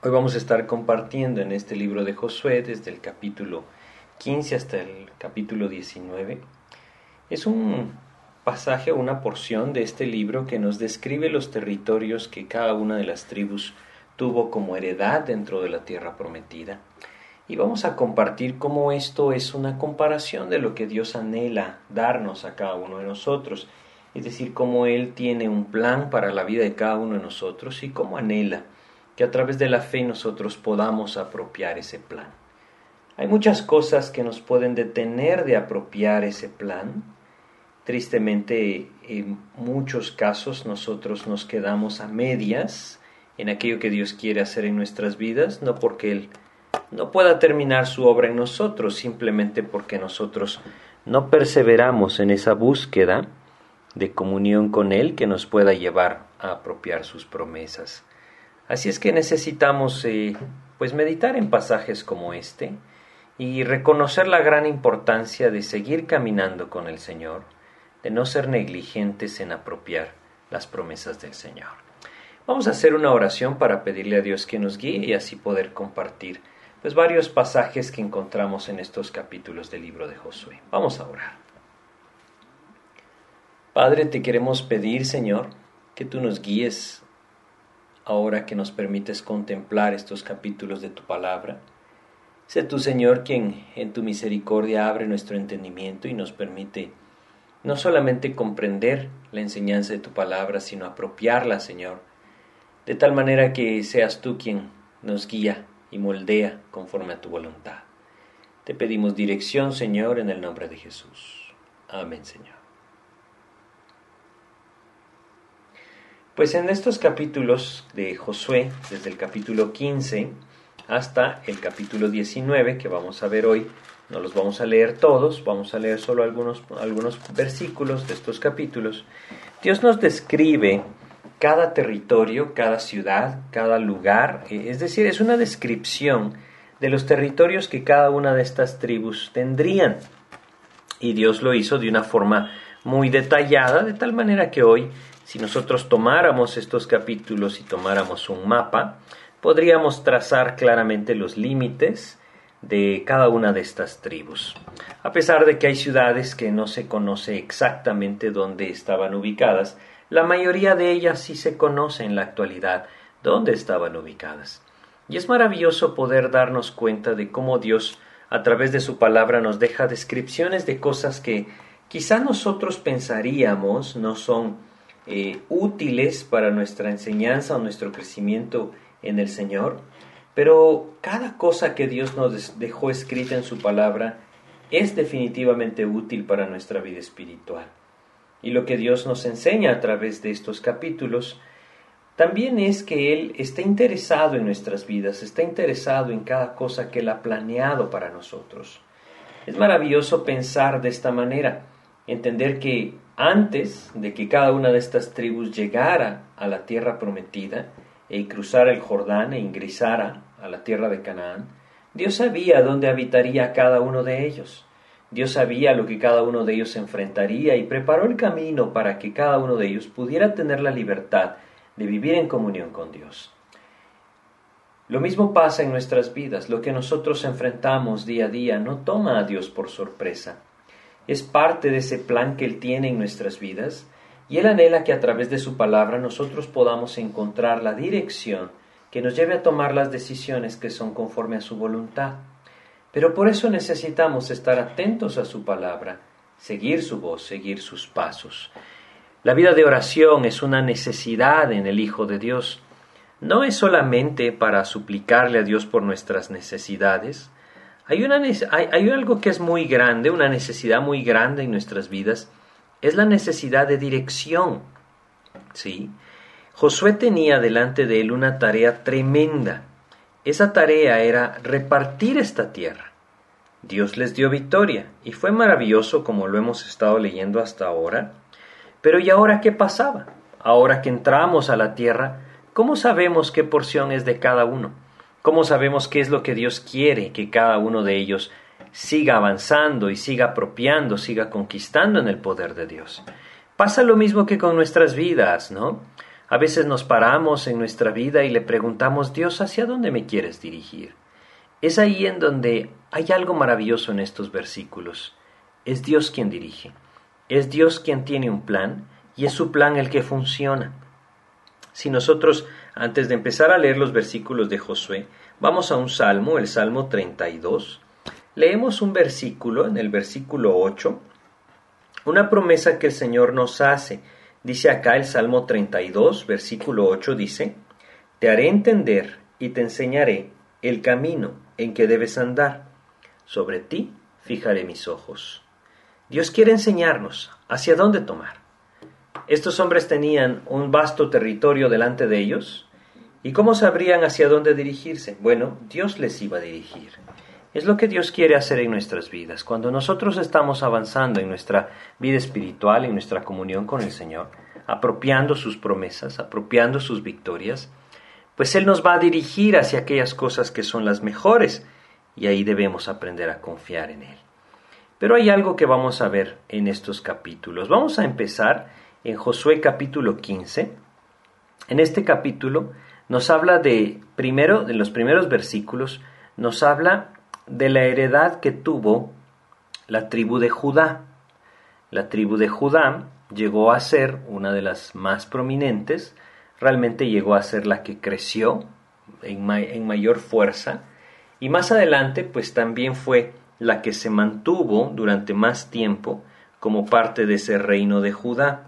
Hoy vamos a estar compartiendo en este libro de Josué desde el capítulo 15 hasta el capítulo 19. Es un pasaje o una porción de este libro que nos describe los territorios que cada una de las tribus tuvo como heredad dentro de la tierra prometida. Y vamos a compartir cómo esto es una comparación de lo que Dios anhela darnos a cada uno de nosotros. Es decir, cómo Él tiene un plan para la vida de cada uno de nosotros y cómo anhela que a través de la fe nosotros podamos apropiar ese plan. Hay muchas cosas que nos pueden detener de apropiar ese plan. Tristemente, en muchos casos nosotros nos quedamos a medias en aquello que Dios quiere hacer en nuestras vidas, no porque Él no pueda terminar su obra en nosotros, simplemente porque nosotros no perseveramos en esa búsqueda de comunión con Él que nos pueda llevar a apropiar sus promesas. Así es que necesitamos eh, pues meditar en pasajes como este y reconocer la gran importancia de seguir caminando con el Señor, de no ser negligentes en apropiar las promesas del Señor. Vamos a hacer una oración para pedirle a Dios que nos guíe y así poder compartir pues varios pasajes que encontramos en estos capítulos del libro de Josué. Vamos a orar. Padre, te queremos pedir, Señor, que tú nos guíes ahora que nos permites contemplar estos capítulos de tu palabra. Sé tú, Señor, quien en tu misericordia abre nuestro entendimiento y nos permite no solamente comprender la enseñanza de tu palabra, sino apropiarla, Señor, de tal manera que seas tú quien nos guía y moldea conforme a tu voluntad. Te pedimos dirección, Señor, en el nombre de Jesús. Amén, Señor. Pues en estos capítulos de Josué, desde el capítulo 15 hasta el capítulo 19, que vamos a ver hoy, no los vamos a leer todos, vamos a leer solo algunos, algunos versículos de estos capítulos, Dios nos describe cada territorio, cada ciudad, cada lugar, eh, es decir, es una descripción de los territorios que cada una de estas tribus tendrían. Y Dios lo hizo de una forma muy detallada, de tal manera que hoy si nosotros tomáramos estos capítulos y tomáramos un mapa, podríamos trazar claramente los límites de cada una de estas tribus. A pesar de que hay ciudades que no se conoce exactamente dónde estaban ubicadas, la mayoría de ellas sí se conoce en la actualidad dónde estaban ubicadas. Y es maravilloso poder darnos cuenta de cómo Dios, a través de su palabra, nos deja descripciones de cosas que quizá nosotros pensaríamos no son eh, útiles para nuestra enseñanza o nuestro crecimiento en el Señor, pero cada cosa que Dios nos dejó escrita en su palabra es definitivamente útil para nuestra vida espiritual. Y lo que Dios nos enseña a través de estos capítulos también es que Él está interesado en nuestras vidas, está interesado en cada cosa que Él ha planeado para nosotros. Es maravilloso pensar de esta manera, entender que antes de que cada una de estas tribus llegara a la tierra prometida e cruzara el Jordán e ingresara a la tierra de Canaán, Dios sabía dónde habitaría cada uno de ellos. Dios sabía lo que cada uno de ellos enfrentaría y preparó el camino para que cada uno de ellos pudiera tener la libertad de vivir en comunión con Dios. Lo mismo pasa en nuestras vidas. Lo que nosotros enfrentamos día a día no toma a Dios por sorpresa es parte de ese plan que Él tiene en nuestras vidas y Él anhela que a través de su palabra nosotros podamos encontrar la dirección que nos lleve a tomar las decisiones que son conforme a su voluntad. Pero por eso necesitamos estar atentos a su palabra, seguir su voz, seguir sus pasos. La vida de oración es una necesidad en el Hijo de Dios. No es solamente para suplicarle a Dios por nuestras necesidades, hay, una, hay, algo que es muy grande, una necesidad muy grande en nuestras vidas, es la necesidad de dirección. ¿sí? Josué tenía delante de él una tarea tremenda. Esa tarea era repartir esta tierra. Dios les dio victoria y fue maravilloso como lo hemos estado leyendo hasta ahora. Pero ¿y ahora qué pasaba? Ahora que entramos a la tierra, ¿cómo sabemos qué porción es de cada uno? ¿Cómo sabemos qué es lo que Dios quiere que cada uno de ellos siga avanzando y siga apropiando, siga conquistando en el poder de Dios? Pasa lo mismo que con nuestras vidas, ¿no? A veces nos paramos en nuestra vida y le preguntamos, Dios, ¿hacia dónde me quieres dirigir? Es ahí en donde hay algo maravilloso en estos versículos. Es Dios quien dirige. Es Dios quien tiene un plan y es su plan el que funciona. Si nosotros, antes de empezar a leer los versículos de Josué, vamos a un salmo, el Salmo 32, leemos un versículo, en el versículo 8, una promesa que el Señor nos hace. Dice acá el Salmo 32, versículo 8, dice, Te haré entender y te enseñaré el camino en que debes andar. Sobre ti fijaré mis ojos. Dios quiere enseñarnos hacia dónde tomar. Estos hombres tenían un vasto territorio delante de ellos, ¿y cómo sabrían hacia dónde dirigirse? Bueno, Dios les iba a dirigir. Es lo que Dios quiere hacer en nuestras vidas. Cuando nosotros estamos avanzando en nuestra vida espiritual, en nuestra comunión con el Señor, apropiando sus promesas, apropiando sus victorias, pues Él nos va a dirigir hacia aquellas cosas que son las mejores y ahí debemos aprender a confiar en Él. Pero hay algo que vamos a ver en estos capítulos. Vamos a empezar en Josué capítulo 15. En este capítulo nos habla de, primero, de los primeros versículos, nos habla de la heredad que tuvo la tribu de Judá. La tribu de Judá llegó a ser una de las más prominentes, realmente llegó a ser la que creció en, en mayor fuerza, y más adelante pues también fue la que se mantuvo durante más tiempo como parte de ese reino de Judá.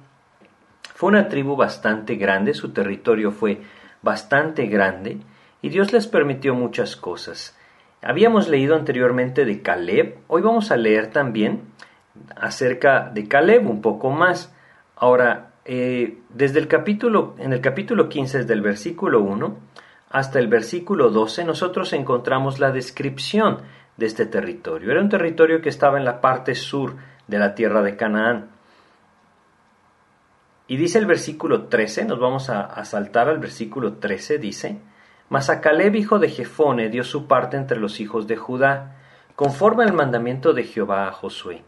Fue una tribu bastante grande, su territorio fue bastante grande y Dios les permitió muchas cosas. Habíamos leído anteriormente de Caleb, hoy vamos a leer también acerca de Caleb un poco más. Ahora, eh, desde el capítulo, en el capítulo 15, desde el versículo 1 hasta el versículo 12, nosotros encontramos la descripción de este territorio. Era un territorio que estaba en la parte sur de la tierra de Canaán. Y dice el versículo 13, nos vamos a, saltar al versículo 13, dice, Mas a Caleb, hijo de Jefone, dio su parte entre los hijos de Judá, conforme al mandamiento de Jehová a Josué,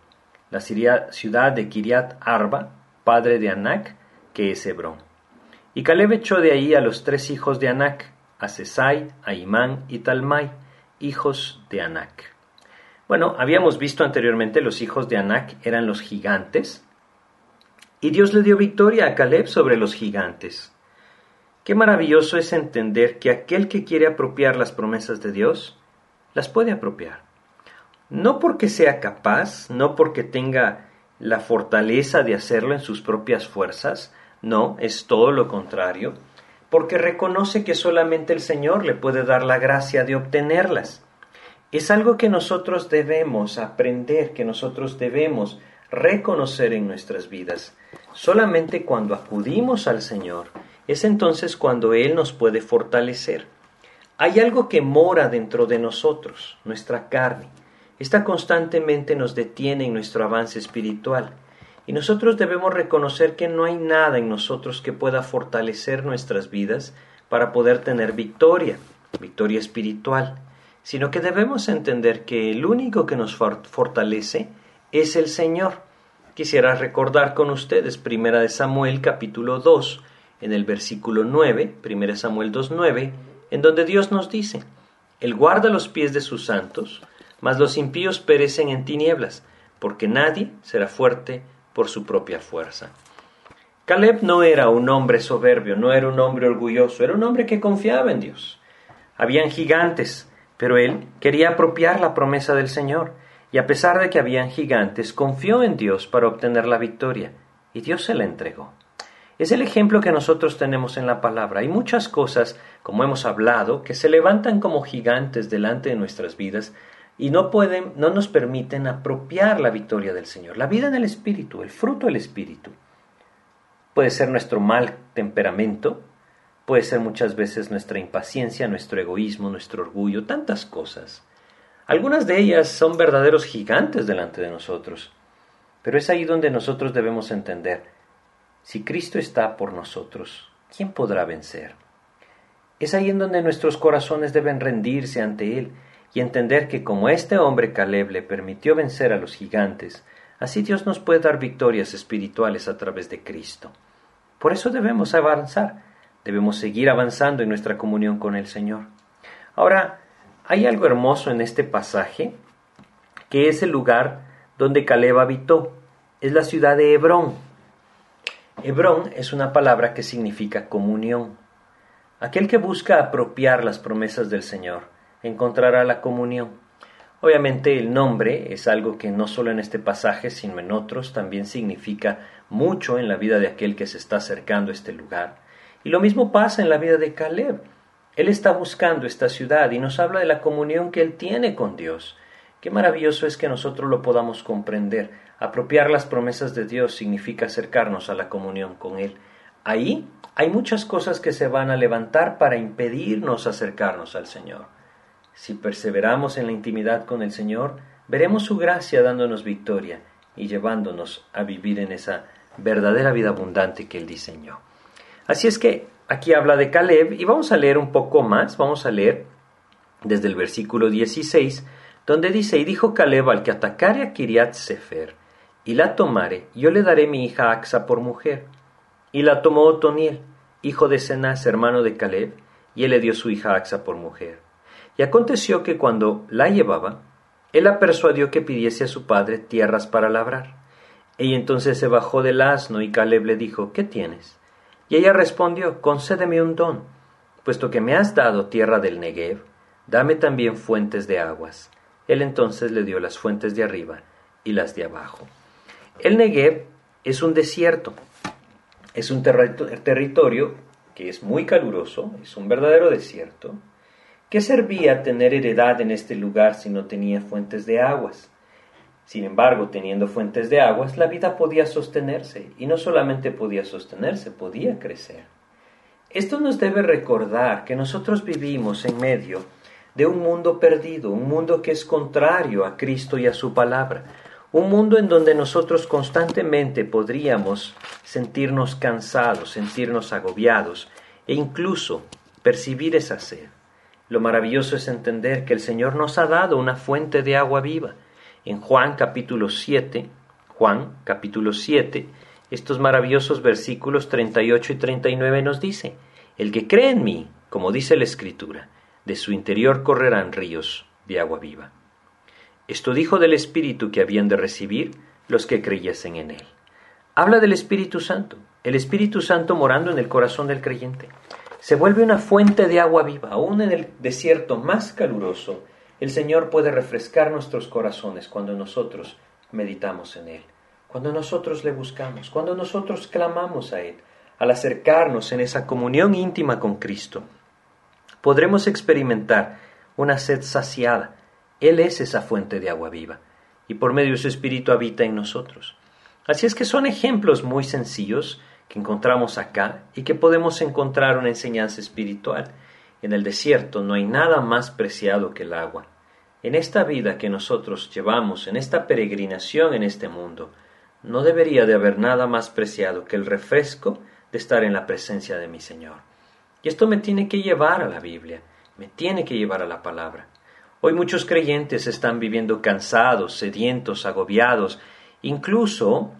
la ciudad de Kiriat Arba, padre de Anac, que es Hebrón. Y Caleb echó de ahí a los tres hijos de Anac, a Sesai, a Imán y Talmai, hijos de Anac. Bueno, habíamos visto anteriormente los hijos de Anac eran los gigantes, y Dios le dio victoria a Caleb sobre los gigantes. Qué maravilloso es entender que aquel que quiere apropiar las promesas de Dios, las puede apropiar. No porque sea capaz, no porque tenga la fortaleza de hacerlo en sus propias fuerzas, no, es todo lo contrario, porque reconoce que solamente el Señor le puede dar la gracia de obtenerlas. Es algo que nosotros debemos aprender, que nosotros debemos reconocer en nuestras vidas. Solamente cuando acudimos al Señor es entonces cuando Él nos puede fortalecer. Hay algo que mora dentro de nosotros, nuestra carne. Esta constantemente nos detiene en nuestro avance espiritual. Y nosotros debemos reconocer que no hay nada en nosotros que pueda fortalecer nuestras vidas para poder tener victoria, victoria espiritual, sino que debemos entender que el único que nos fortalece es el Señor. Quisiera recordar con ustedes Primera de Samuel capítulo 2, en el versículo 9, Primera Samuel 2.9, en donde Dios nos dice, Él guarda los pies de sus santos, mas los impíos perecen en tinieblas, porque nadie será fuerte por su propia fuerza. Caleb no era un hombre soberbio, no era un hombre orgulloso, era un hombre que confiaba en Dios. Habían gigantes, pero él quería apropiar la promesa del Señor, y a pesar de que habían gigantes, confió en Dios para obtener la victoria, y Dios se la entregó. Es el ejemplo que nosotros tenemos en la palabra. Hay muchas cosas, como hemos hablado, que se levantan como gigantes delante de nuestras vidas, y no pueden, no nos permiten apropiar la victoria del Señor. La vida en el Espíritu, el fruto del Espíritu. Puede ser nuestro mal temperamento, puede ser muchas veces nuestra impaciencia, nuestro egoísmo, nuestro orgullo, tantas cosas. Algunas de ellas son verdaderos gigantes delante de nosotros. Pero es ahí donde nosotros debemos entender, si Cristo está por nosotros, ¿quién podrá vencer? Es ahí en donde nuestros corazones deben rendirse ante Él y entender que como este hombre Caleb le permitió vencer a los gigantes, así Dios nos puede dar victorias espirituales a través de Cristo. Por eso debemos avanzar, debemos seguir avanzando en nuestra comunión con el Señor. Ahora, hay algo hermoso en este pasaje, que es el lugar donde Caleb habitó. Es la ciudad de Hebrón. Hebrón es una palabra que significa comunión. Aquel que busca apropiar las promesas del Señor encontrará la comunión. Obviamente el nombre es algo que no solo en este pasaje, sino en otros también significa mucho en la vida de aquel que se está acercando a este lugar. Y lo mismo pasa en la vida de Caleb. Él está buscando esta ciudad y nos habla de la comunión que él tiene con Dios. Qué maravilloso es que nosotros lo podamos comprender. Apropiar las promesas de Dios significa acercarnos a la comunión con Él. Ahí hay muchas cosas que se van a levantar para impedirnos acercarnos al Señor. Si perseveramos en la intimidad con el Señor, veremos su gracia dándonos victoria y llevándonos a vivir en esa verdadera vida abundante que Él diseñó. Así es que aquí habla de Caleb y vamos a leer un poco más, vamos a leer desde el versículo 16, donde dice, y dijo Caleb al que atacare a Kiriat Sefer y la tomare, yo le daré mi hija Axa por mujer. Y la tomó Otoniel, hijo de Cenaz, hermano de Caleb, y él le dio su hija Axa por mujer. Y aconteció que cuando la llevaba, él la persuadió que pidiese a su padre tierras para labrar. Ella entonces se bajó del asno y Caleb le dijo, ¿qué tienes? Y ella respondió, concédeme un don, puesto que me has dado tierra del Negev, dame también fuentes de aguas. Él entonces le dio las fuentes de arriba y las de abajo. El Negev es un desierto, es un territorio que es muy caluroso, es un verdadero desierto. ¿Qué servía tener heredad en este lugar si no tenía fuentes de aguas? Sin embargo, teniendo fuentes de aguas, la vida podía sostenerse, y no solamente podía sostenerse, podía crecer. Esto nos debe recordar que nosotros vivimos en medio de un mundo perdido, un mundo que es contrario a Cristo y a su palabra, un mundo en donde nosotros constantemente podríamos sentirnos cansados, sentirnos agobiados e incluso percibir esa sed. Lo maravilloso es entender que el Señor nos ha dado una fuente de agua viva. En Juan capítulo 7, Juan capítulo 7, estos maravillosos versículos 38 y 39 nos dice, El que cree en mí, como dice la Escritura, de su interior correrán ríos de agua viva. Esto dijo del Espíritu que habían de recibir los que creyesen en Él. Habla del Espíritu Santo, el Espíritu Santo morando en el corazón del creyente. Se vuelve una fuente de agua viva, aún en el desierto más caluroso. El Señor puede refrescar nuestros corazones cuando nosotros meditamos en Él, cuando nosotros le buscamos, cuando nosotros clamamos a Él, al acercarnos en esa comunión íntima con Cristo. Podremos experimentar una sed saciada, él es esa fuente de agua viva, y por medio de su Espíritu habita en nosotros. Así es que son ejemplos muy sencillos que encontramos acá y que podemos encontrar una enseñanza espiritual. En el desierto no hay nada más preciado que el agua. En esta vida que nosotros llevamos, en esta peregrinación en este mundo, no debería de haber nada más preciado que el refresco de estar en la presencia de mi Señor. Y esto me tiene que llevar a la Biblia, me tiene que llevar a la palabra. Hoy muchos creyentes están viviendo cansados, sedientos, agobiados, incluso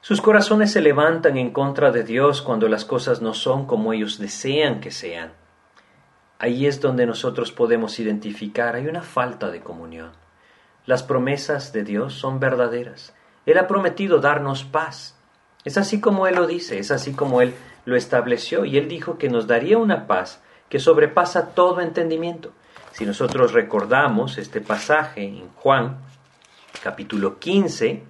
sus corazones se levantan en contra de Dios cuando las cosas no son como ellos desean que sean. Ahí es donde nosotros podemos identificar, hay una falta de comunión. Las promesas de Dios son verdaderas. Él ha prometido darnos paz. Es así como Él lo dice, es así como Él lo estableció y Él dijo que nos daría una paz que sobrepasa todo entendimiento. Si nosotros recordamos este pasaje en Juan, capítulo 15,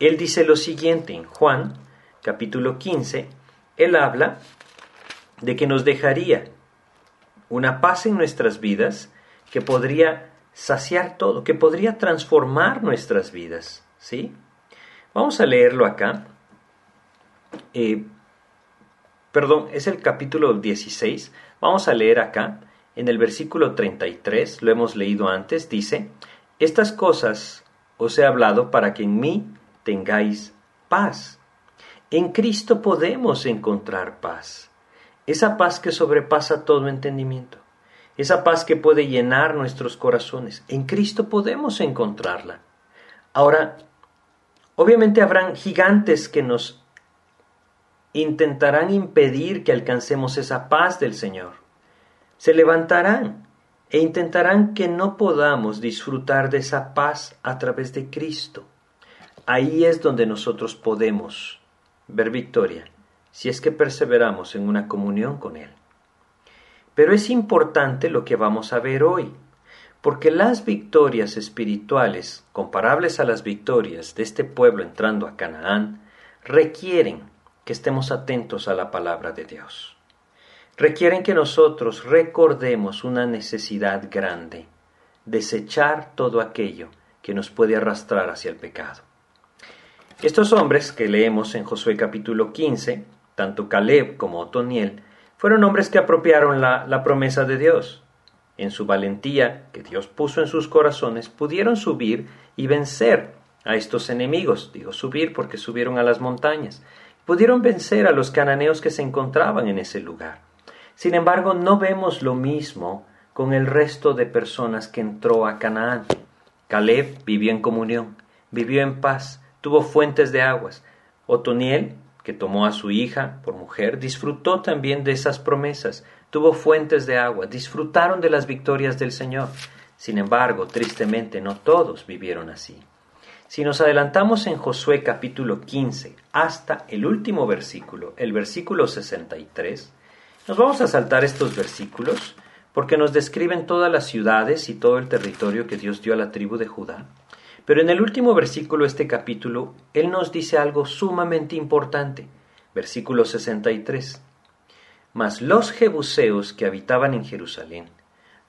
él dice lo siguiente en Juan, capítulo 15, él habla de que nos dejaría una paz en nuestras vidas que podría saciar todo, que podría transformar nuestras vidas. ¿sí? Vamos a leerlo acá. Eh, perdón, es el capítulo 16. Vamos a leer acá en el versículo 33, lo hemos leído antes, dice, Estas cosas os he hablado para que en mí tengáis paz. En Cristo podemos encontrar paz. Esa paz que sobrepasa todo entendimiento. Esa paz que puede llenar nuestros corazones. En Cristo podemos encontrarla. Ahora, obviamente habrán gigantes que nos intentarán impedir que alcancemos esa paz del Señor. Se levantarán e intentarán que no podamos disfrutar de esa paz a través de Cristo. Ahí es donde nosotros podemos ver victoria, si es que perseveramos en una comunión con Él. Pero es importante lo que vamos a ver hoy, porque las victorias espirituales, comparables a las victorias de este pueblo entrando a Canaán, requieren que estemos atentos a la palabra de Dios. Requieren que nosotros recordemos una necesidad grande, desechar todo aquello que nos puede arrastrar hacia el pecado. Estos hombres que leemos en Josué capítulo 15, tanto Caleb como Otoniel, fueron hombres que apropiaron la, promesa de Dios, en su valentía que Dios puso en sus corazones, pudieron subir y vencer a estos enemigos. Digo subir porque subieron a las montañas. Pudieron vencer a los cananeos que se encontraban en ese lugar. Sin embargo, no vemos lo mismo con el resto de personas que entró a Canaán. Caleb vivió en comunión, vivió en paz, tuvo fuentes de aguas. Otoniel, que tomó a su hija por mujer, disfrutó también de esas promesas, tuvo fuentes de agua, disfrutaron de las victorias del Señor. Sin embargo, tristemente, no todos vivieron así. Si nos adelantamos en Josué capítulo 15 hasta el último versículo, el versículo 63, nos vamos a saltar estos versículos porque nos describen todas las ciudades y todo el territorio que Dios dio a la tribu de Judá. Pero en el último versículo de este capítulo, Él nos dice algo sumamente importante. Versículo 63. Mas los jebuseos que habitaban en Jerusalén,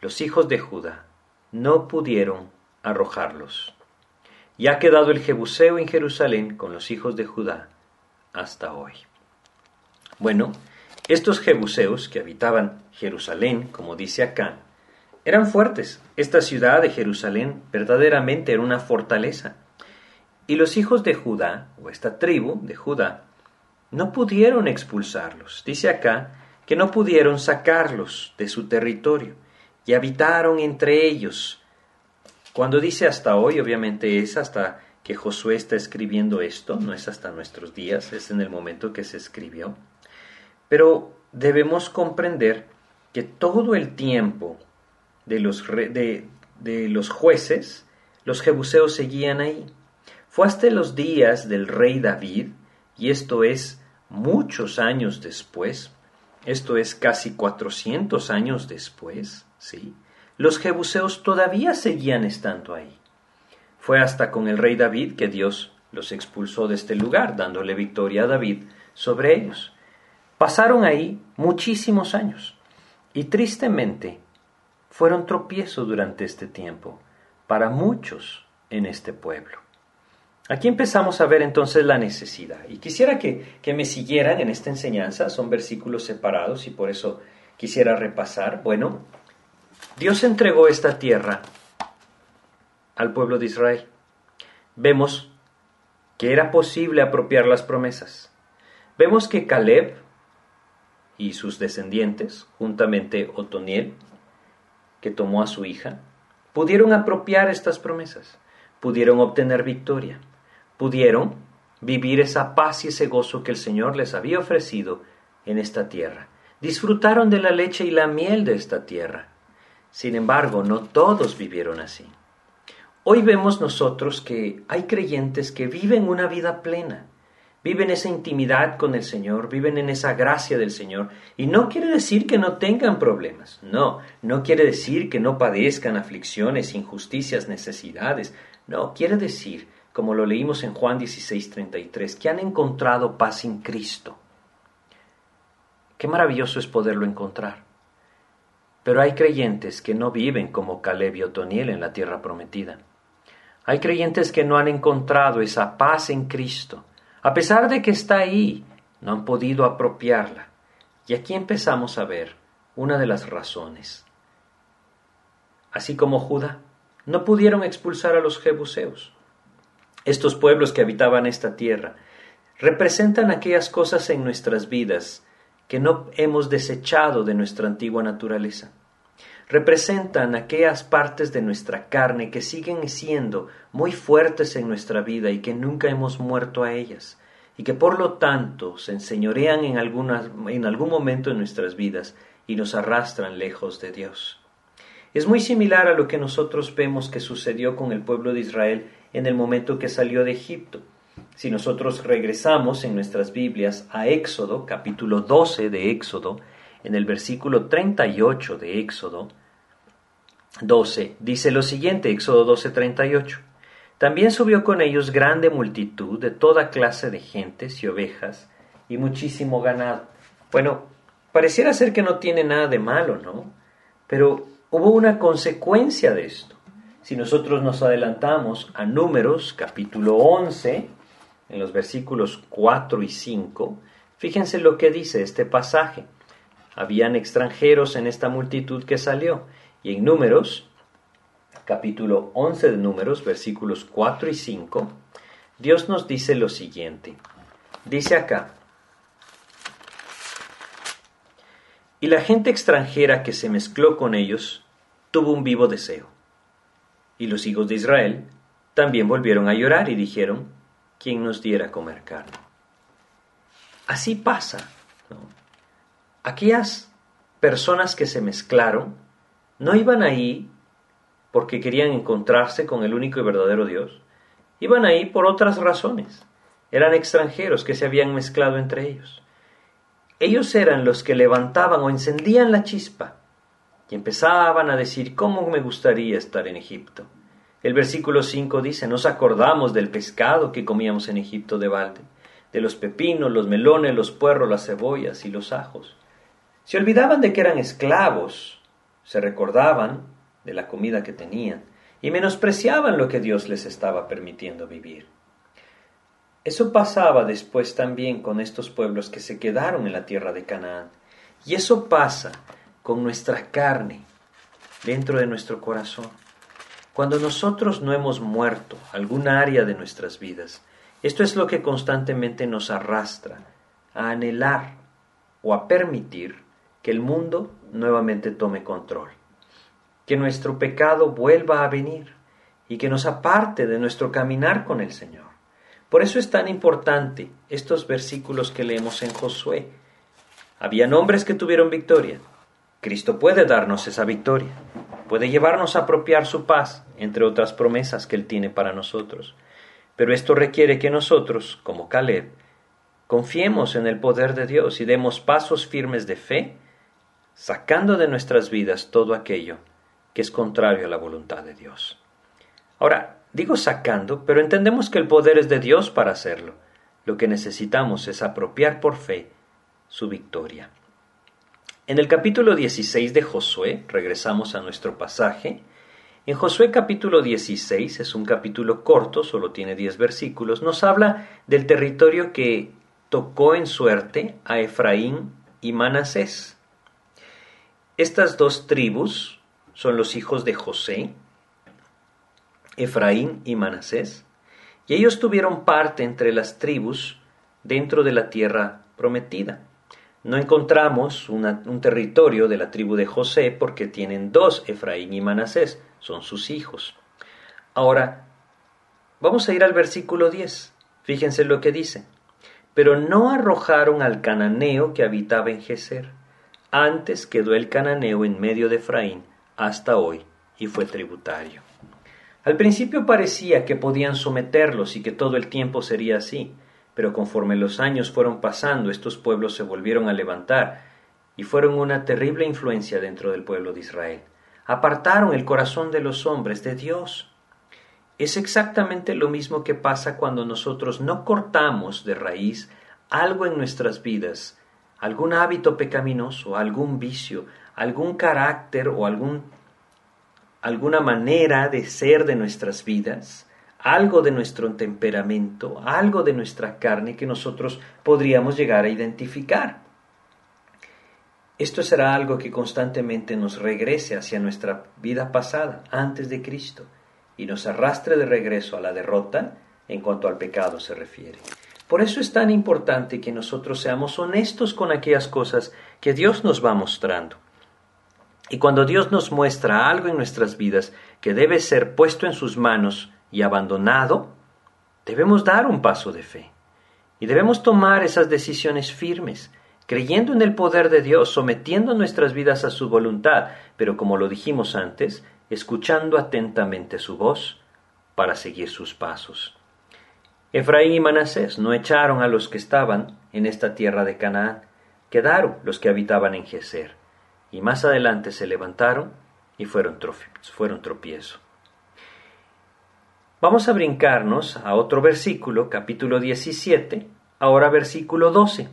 los hijos de Judá, no pudieron arrojarlos. Y ha quedado el jebuseo en Jerusalén con los hijos de Judá hasta hoy. Bueno, estos jebuseos que habitaban Jerusalén, como dice acá, eran fuertes. Esta ciudad de Jerusalén verdaderamente era una fortaleza. Y los hijos de Judá, o esta tribu de Judá, no pudieron expulsarlos. Dice acá que no pudieron sacarlos de su territorio y habitaron entre ellos. Cuando dice hasta hoy, obviamente es hasta que Josué está escribiendo esto, no es hasta nuestros días, es en el momento que se escribió. Pero debemos comprender que todo el tiempo de los, de, de los jueces, los jebuseos seguían ahí. Fue hasta los días del rey David, y esto es muchos años después, esto es casi 400 años después, ¿sí? Los jebuseos todavía seguían estando ahí. Fue hasta con el rey David que Dios los expulsó de este lugar, dándole victoria a David sobre ellos. Pasaron ahí muchísimos años y tristemente fueron tropiezo durante este tiempo para muchos en este pueblo. Aquí empezamos a ver entonces la necesidad. Y quisiera que, que, me siguieran en esta enseñanza. Son versículos separados y por eso quisiera repasar. Bueno, Dios entregó esta tierra al pueblo de Israel. Vemos que era posible apropiar las promesas. Vemos que Caleb y sus descendientes, juntamente Otoniel, que tomó a su hija, pudieron apropiar estas promesas, pudieron obtener victoria pudieron vivir esa paz y ese gozo que el Señor les había ofrecido en esta tierra. Disfrutaron de la leche y la miel de esta tierra. Sin embargo, no todos vivieron así. Hoy vemos nosotros que hay creyentes que viven una vida plena, viven esa intimidad con el Señor, viven en esa gracia del Señor, y no quiere decir que no tengan problemas, no, no quiere decir que no padezcan aflicciones, injusticias, necesidades, no, quiere decir como lo leímos en Juan 16:33, que han encontrado paz en Cristo. Qué maravilloso es poderlo encontrar. Pero hay creyentes que no viven como Caleb y Otoniel en la tierra prometida. Hay creyentes que no han encontrado esa paz en Cristo. A pesar de que está ahí, no han podido apropiarla. Y aquí empezamos a ver una de las razones. Así como Judá, no pudieron expulsar a los jebuseos estos pueblos que habitaban esta tierra, representan aquellas cosas en nuestras vidas que no hemos desechado de nuestra antigua naturaleza. Representan aquellas partes de nuestra carne que siguen siendo muy fuertes en nuestra vida y que nunca hemos muerto a ellas. y que por lo tanto se enseñorean en, en algún momento en nuestras vidas y nos arrastran lejos de Dios. Es muy similar a lo que nosotros vemos que sucedió con el pueblo de Israel en el momento que salió de Egipto. Si nosotros regresamos en nuestras Biblias a Éxodo, capítulo 12 de Éxodo, en el versículo 38 de Éxodo 12, dice lo siguiente, Éxodo 12, 38. También subió con ellos grande multitud de toda clase de gentes y ovejas y muchísimo ganado. Bueno, pareciera ser que no tiene nada de malo, ¿no? Pero hubo una consecuencia de esto. Si nosotros nos adelantamos a Números capítulo 11, en los versículos 4 y 5, fíjense lo que dice este pasaje. Habían extranjeros en esta multitud que salió. Y en Números capítulo 11 de Números, versículos 4 y 5, Dios nos dice lo siguiente. Dice acá, y la gente extranjera que se mezcló con ellos tuvo un vivo deseo. Y los hijos de Israel también volvieron a llorar y dijeron, ¿quién nos diera comer carne? Así pasa. Aquellas personas que se mezclaron no iban ahí porque querían encontrarse con el único y verdadero Dios. Iban ahí por otras razones. Eran extranjeros que se habían mezclado entre ellos. Ellos eran los que levantaban o encendían la chispa y empezaban a decir cómo me gustaría estar en Egipto. El versículo 5 dice, nos acordamos del pescado que comíamos en Egipto de balde, de los pepinos, los melones, los puerros, las cebollas y los ajos. Se olvidaban de que eran esclavos, se recordaban de la comida que tenían y menospreciaban lo que Dios les estaba permitiendo vivir. Eso pasaba después también con estos pueblos que se quedaron en la tierra de Canaán. Y eso pasa con nuestra carne dentro de nuestro corazón. Cuando nosotros no hemos muerto alguna área de nuestras vidas, esto es lo que constantemente nos arrastra a anhelar o a permitir que el mundo nuevamente tome control que nuestro pecado vuelva a venir y que nos aparte de nuestro caminar con el Señor. Por eso es tan importante estos versículos que leemos en Josué. Había hombres que tuvieron victoria. Cristo puede darnos esa victoria, puede llevarnos a apropiar su paz, entre otras promesas que Él tiene para nosotros. Pero esto requiere que nosotros, como Caleb, confiemos en el poder de Dios y demos pasos firmes de fe, sacando de nuestras vidas todo aquello que es contrario a la voluntad de Dios. Ahora, digo sacando, pero entendemos que el poder es de Dios para hacerlo. Lo que necesitamos es apropiar por fe su victoria. En el capítulo 16 de Josué, regresamos a nuestro pasaje, en Josué capítulo 16, es un capítulo corto, solo tiene 10 versículos, nos habla del territorio que tocó en suerte a Efraín y Manasés. Estas dos tribus son los hijos de José, Efraín y Manasés, y ellos tuvieron parte entre las tribus dentro de la tierra prometida. No encontramos un territorio de la tribu de José porque tienen dos, Efraín y Manasés, son sus hijos. Ahora, vamos a ir al versículo 10. Fíjense lo que dice. Pero no arrojaron al cananeo que habitaba en Geser. Antes quedó el cananeo en medio de Efraín hasta hoy y fue tributario. Al principio parecía que podían someterlos y que todo el tiempo sería así, pero conforme los años fueron pasando, estos pueblos se volvieron a levantar y fueron una terrible influencia dentro del pueblo de Israel. Apartaron el corazón de los hombres de Dios. Es exactamente lo mismo que pasa cuando nosotros no cortamos de raíz algo en nuestras vidas, algún hábito pecaminoso, algún vicio, algún carácter o algún, alguna manera de ser de nuestras vidas, algo de nuestro temperamento, algo de nuestra carne que nosotros podríamos llegar a identificar. Esto será algo que constantemente nos regrese hacia nuestra vida pasada, antes de Cristo, y nos arrastre de regreso a la derrota en cuanto al pecado se refiere. Por eso es tan importante que nosotros seamos honestos con aquellas cosas que Dios nos va mostrando. Y cuando Dios nos muestra algo en nuestras vidas que debe ser puesto en sus manos y abandonado, debemos dar un paso de fe. Y debemos tomar esas decisiones firmes, creyendo en el poder de Dios, sometiendo nuestras vidas a su voluntad, pero como lo dijimos antes, escuchando atentamente su voz para seguir sus pasos. Efraín y Manasés no echaron a los que estaban en esta tierra de Canaán, quedaron los que habitaban en Geser, y más adelante se levantaron y fueron, fueron tropiezo. Vamos a brincarnos a otro versículo, capítulo 17, ahora versículo 12.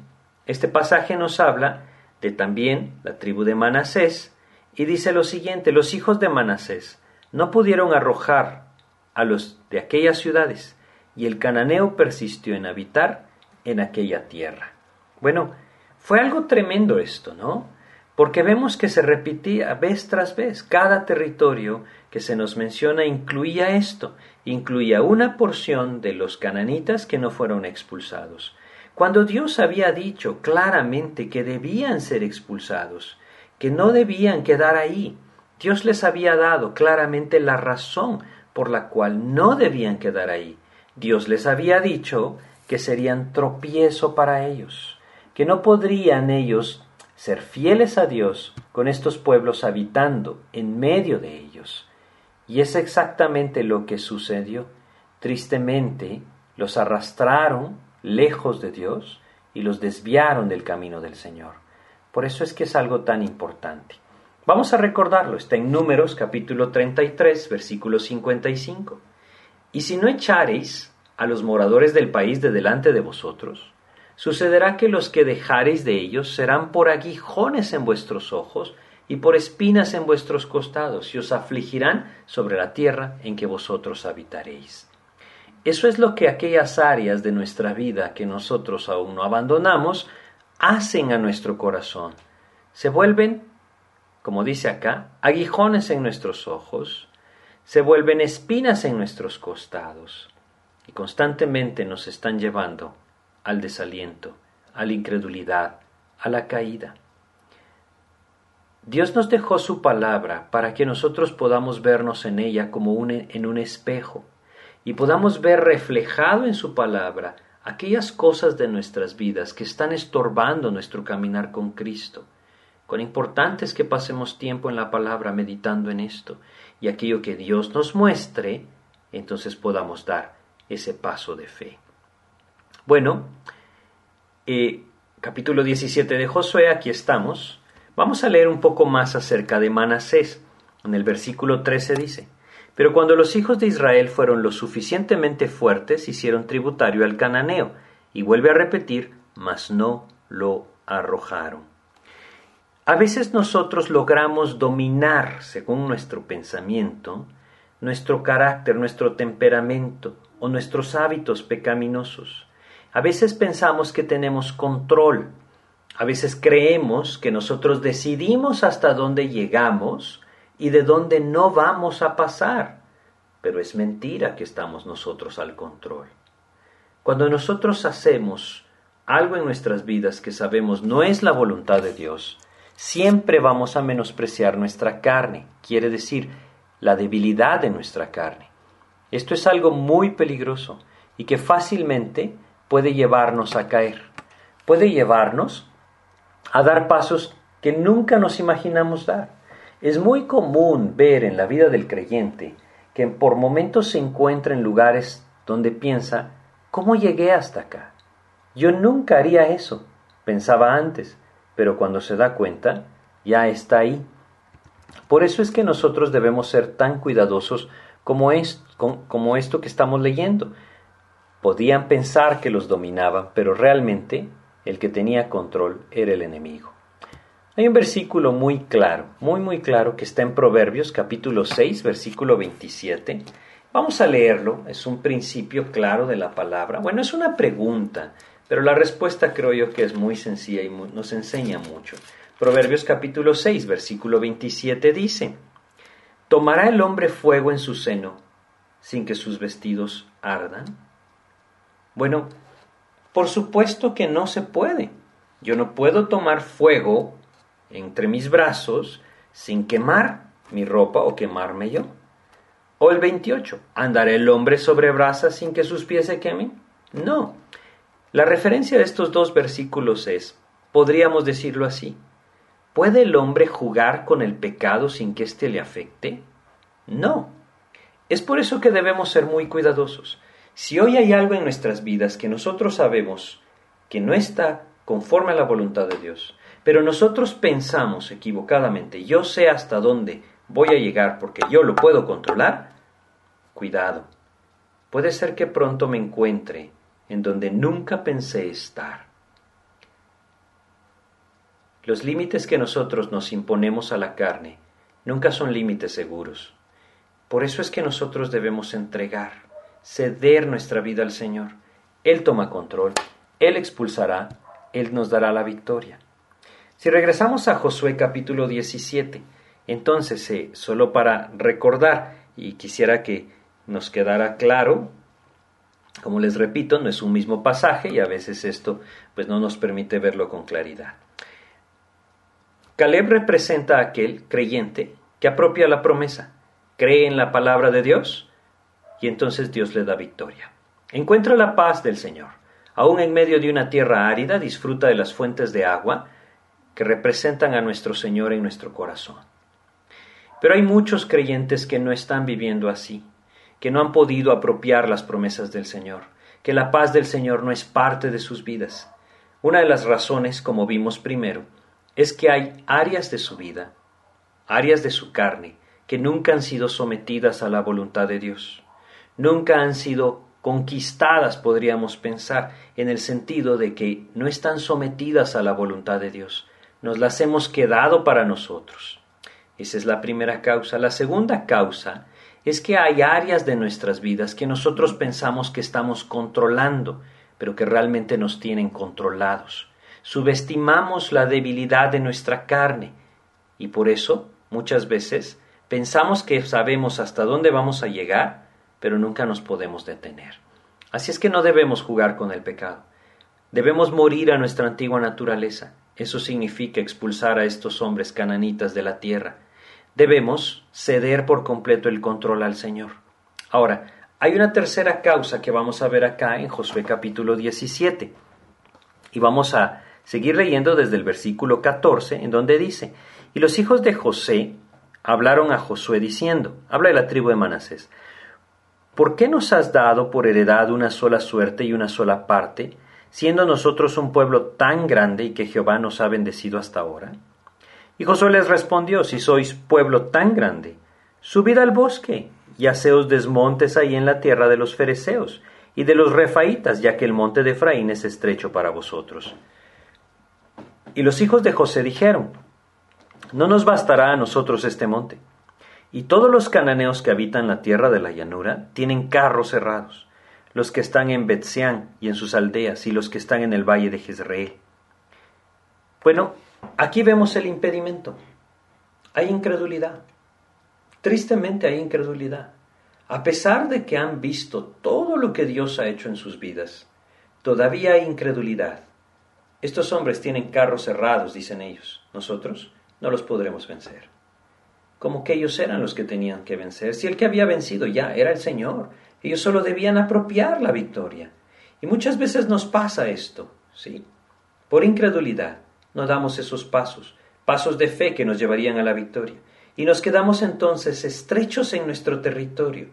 Este pasaje nos habla de también la tribu de Manasés y dice lo siguiente, los hijos de Manasés no pudieron arrojar a los de aquellas ciudades y el cananeo persistió en habitar en aquella tierra. Bueno, fue algo tremendo esto, ¿no? Porque vemos que se repetía vez tras vez. Cada territorio que se nos menciona incluía esto, incluía una porción de los cananitas que no fueron expulsados. Cuando Dios había dicho claramente que debían ser expulsados, que no debían quedar ahí, Dios les había dado claramente la razón por la cual no debían quedar ahí. Dios les había dicho que serían tropiezo para ellos, que no podrían ellos ser fieles a Dios con estos pueblos habitando en medio de ellos. Y es exactamente lo que sucedió. Tristemente, los arrastraron lejos de Dios y los desviaron del camino del Señor. Por eso es que es algo tan importante. Vamos a recordarlo, está en Números capítulo 33, versículo 55. Y si no echareis a los moradores del país de delante de vosotros, sucederá que los que dejareis de ellos serán por aguijones en vuestros ojos y por espinas en vuestros costados, y os afligirán sobre la tierra en que vosotros habitaréis. Eso es lo que aquellas áreas de nuestra vida que nosotros aún no abandonamos hacen a nuestro corazón. Se vuelven, como dice acá, aguijones en nuestros ojos, se vuelven espinas en nuestros costados y constantemente nos están llevando al desaliento, a la incredulidad, a la caída. Dios nos dejó su palabra para que nosotros podamos vernos en ella como en un espejo y podamos ver reflejado en su palabra aquellas cosas de nuestras vidas que están estorbando nuestro caminar con Cristo. Cuán importante es que pasemos tiempo en la palabra meditando en esto y aquello que Dios nos muestre, entonces podamos dar ese paso de fe. Bueno, eh, capítulo 17 de Josué, aquí estamos. Vamos a leer un poco más acerca de Manasés. En el versículo 13 dice, Pero cuando los hijos de Israel fueron lo suficientemente fuertes, hicieron tributario al cananeo, y vuelve a repetir, mas no lo arrojaron. A veces nosotros logramos dominar, según nuestro pensamiento, nuestro carácter, nuestro temperamento o nuestros hábitos pecaminosos. A veces pensamos que tenemos control. A veces creemos que nosotros decidimos hasta dónde llegamos y de dónde no vamos a pasar. Pero es mentira que estamos nosotros al control. Cuando nosotros hacemos algo en nuestras vidas que sabemos no es la voluntad de Dios, siempre vamos a menospreciar nuestra carne, quiere decir, la debilidad de nuestra carne. Esto es algo muy peligroso y que fácilmente puede llevarnos a caer, puede llevarnos a dar pasos que nunca nos imaginamos dar. Es muy común ver en la vida del creyente que por momentos se encuentra en lugares donde piensa, ¿cómo llegué hasta acá? Yo nunca haría eso, pensaba antes, pero cuando se da cuenta, ya está ahí. Por eso es que nosotros debemos ser tan cuidadosos como, es, como esto que estamos leyendo. Podían pensar que los dominaban, pero realmente el que tenía control era el enemigo. Hay un versículo muy claro, muy muy claro, que está en Proverbios capítulo 6, versículo 27. Vamos a leerlo, es un principio claro de la palabra. Bueno, es una pregunta, pero la respuesta creo yo que es muy sencilla y nos enseña mucho. Proverbios capítulo 6, versículo 27 dice, ¿Tomará el hombre fuego en su seno sin que sus vestidos ardan? Bueno, por supuesto que no se puede. Yo no puedo tomar fuego entre mis brazos sin quemar mi ropa o quemarme yo. O el 28, ¿andará el hombre sobre brasas sin que sus pies se quemen? No, La referencia de estos dos versículos es, podríamos decirlo así, ¿puede el hombre jugar con el pecado sin que éste le afecte? No. Es por eso que debemos ser muy cuidadosos. Si hoy hay algo en nuestras vidas que nosotros sabemos que no está conforme a la voluntad de Dios, pero nosotros pensamos equivocadamente, yo sé hasta dónde voy a llegar porque yo lo puedo controlar, cuidado. Puede ser que pronto me encuentre en donde nunca pensé estar. Los límites que nosotros nos imponemos a la carne nunca son límites seguros. Por eso es que nosotros debemos entregar, ceder nuestra vida al Señor. Él toma control, Él expulsará, Él nos dará la victoria. Si regresamos a Josué capítulo 17, entonces, eh, solo para recordar, y quisiera que nos quedara claro, como les repito, no es un mismo pasaje y a veces esto pues no nos permite verlo con claridad. Caleb representa a aquel creyente que apropia la promesa, cree en la palabra de Dios y entonces Dios le da victoria. Encuentra la paz del Señor. Aún en medio de una tierra árida disfruta de las fuentes de agua que representan a nuestro Señor en nuestro corazón. Pero hay muchos creyentes que no están viviendo así, que no han podido apropiar las promesas del Señor, que la paz del Señor no es parte de sus vidas. Una de las razones, como vimos primero, es que hay áreas de su vida, áreas de su carne, que nunca han sido sometidas a la voluntad de Dios, nunca han sido conquistadas, podríamos pensar, en el sentido de que no están sometidas a la voluntad de Dios, nos las hemos quedado para nosotros. Esa es la primera causa. La segunda causa es que hay áreas de nuestras vidas que nosotros pensamos que estamos controlando, pero que realmente nos tienen controlados. Subestimamos la debilidad de nuestra carne y por eso muchas veces pensamos que sabemos hasta dónde vamos a llegar, pero nunca nos podemos detener. Así es que no debemos jugar con el pecado. Debemos morir a nuestra antigua naturaleza eso significa expulsar a estos hombres cananitas de la tierra. Debemos ceder por completo el control al Señor. Ahora, hay una tercera causa que vamos a ver acá en Josué capítulo 17. Y vamos a seguir leyendo desde el versículo 14, en donde dice, y los hijos de José hablaron a Josué diciendo, habla de la tribu de Manasés, ¿por qué nos has dado por heredad una sola suerte y una sola parte? siendo nosotros un pueblo tan grande y que Jehová nos ha bendecido hasta ahora? Y Josué les respondió, si sois pueblo tan grande, subid al bosque y haceos desmontes ahí en la tierra de los fereceos y de los refaitas, ya que el monte de Efraín es estrecho para vosotros. Y los hijos de José dijeron, no nos bastará a nosotros este monte. Y todos los cananeos que habitan la tierra de la llanura tienen carros cerrados los que están en Betseán y en sus aldeas, y los que están en el valle de Jezreel. Bueno, aquí vemos el impedimento. Hay incredulidad. Tristemente hay incredulidad. A pesar de que han visto todo lo que Dios ha hecho en sus vidas, todavía hay incredulidad. Estos hombres tienen carros cerrados, dicen ellos. Nosotros no los podremos vencer. Como que ellos eran los que tenían que vencer. Si el que había vencido ya era el Señor, ellos solo debían apropiar la victoria. Y muchas veces nos pasa esto, ¿sí? Por incredulidad no damos esos pasos, pasos de fe que nos llevarían a la victoria. Y nos quedamos entonces estrechos en nuestro territorio.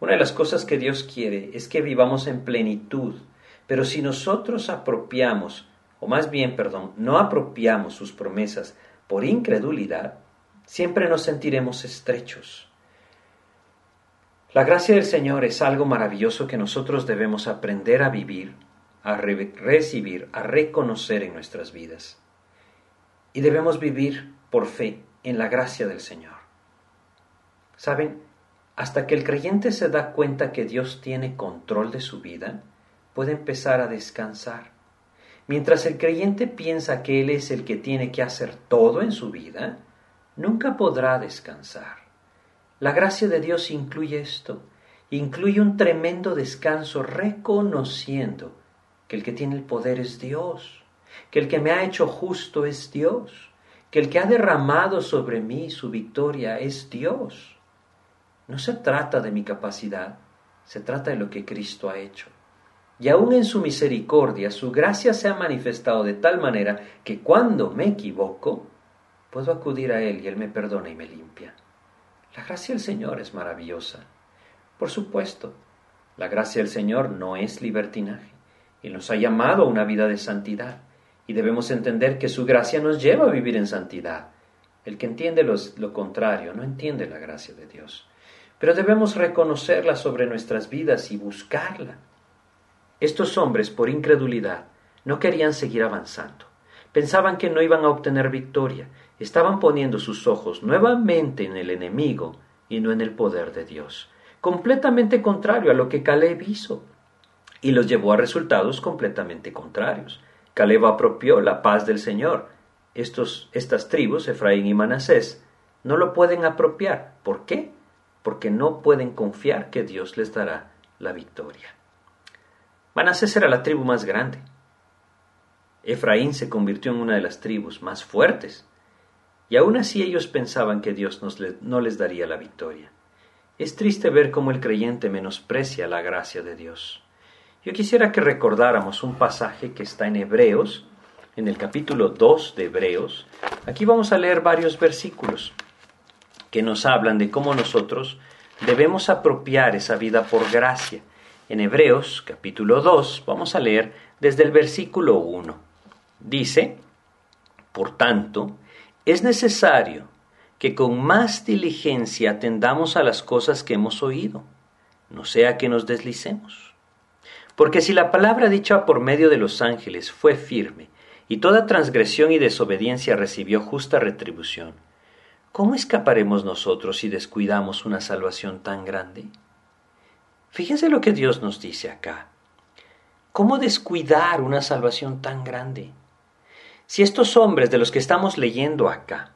Una de las cosas que Dios quiere es que vivamos en plenitud. Pero si nosotros apropiamos, o más bien, perdón, no apropiamos sus promesas por incredulidad, siempre nos sentiremos estrechos. La gracia del Señor es algo maravilloso que nosotros debemos aprender a vivir, a recibir, a reconocer en nuestras vidas. Y debemos vivir por fe en la gracia del Señor. ¿Saben? Hasta que el creyente se da cuenta que Dios tiene control de su vida, puede empezar a descansar. Mientras el creyente piensa que Él es el que tiene que hacer todo en su vida, nunca podrá descansar. La gracia de Dios incluye esto, incluye un tremendo descanso reconociendo que el que tiene el poder es Dios, que el que me ha hecho justo es Dios, que el que ha derramado sobre mí su victoria es Dios. No se trata de mi capacidad, se trata de lo que Cristo ha hecho. y aún en su misericordia su gracia se ha manifestado de tal manera que cuando me equivoco, puedo acudir a Él y Él me perdona y me limpia. La gracia del Señor es maravillosa. Por supuesto, la gracia del Señor no es libertinaje. y nos ha llamado a una vida de santidad y debemos entender que su gracia nos lleva a vivir en santidad. El que entiende lo contrario no entiende la gracia de Dios. Pero debemos reconocerla sobre nuestras vidas y buscarla. Estos hombres, por incredulidad, no querían seguir avanzando. Pensaban que no iban a obtener victoria. Estaban poniendo sus ojos nuevamente en el enemigo y no en el poder de Dios. Completamente contrario a lo que Caleb hizo. Y los llevó a resultados completamente contrarios. Caleb apropió la paz del Señor. Estos, estas tribus, Efraín y Manasés, no lo pueden apropiar. ¿Por qué? Porque no pueden confiar que Dios les dará la victoria. Manasés era la tribu más grande. Efraín se convirtió en una de las tribus más fuertes, y aún así ellos pensaban que Dios no les daría la victoria. Es triste ver cómo el creyente menosprecia la gracia de Dios. Yo quisiera que recordáramos un pasaje que está en Hebreos, en el capítulo 2 de Hebreos. Aquí vamos a leer varios versículos que nos hablan de cómo nosotros debemos apropiar esa vida por gracia en Hebreos capítulo 2 vamos a leer desde el versículo 1. Dice, por tanto, es necesario que con más diligencia atendamos a las cosas que hemos oído, no sea que nos deslicemos. Porque si la palabra dicha por medio de los ángeles fue firme, y toda transgresión y desobediencia recibió justa retribución, ¿cómo escaparemos nosotros si descuidamos una salvación tan grande? Fíjense lo que Dios nos dice acá. ¿Cómo descuidar una salvación tan grande? Si estos hombres de los que estamos leyendo acá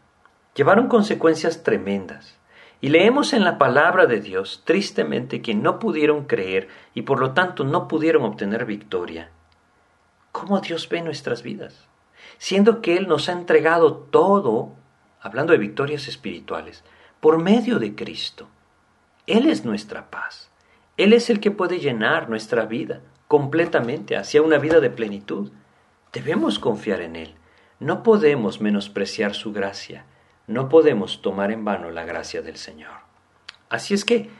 llevaron consecuencias tremendas, y leemos en la palabra de Dios tristemente que no pudieron creer y por lo tanto no pudieron obtener victoria, ¿cómo Dios ve nuestras vidas? Siendo que Él nos ha entregado todo, hablando de victorias espirituales, por medio de Cristo. Él es nuestra paz. Él es el que puede llenar nuestra vida completamente hacia una vida de plenitud. Debemos confiar en Él. No podemos menospreciar su gracia. No podemos tomar en vano la gracia del Señor. Así es que,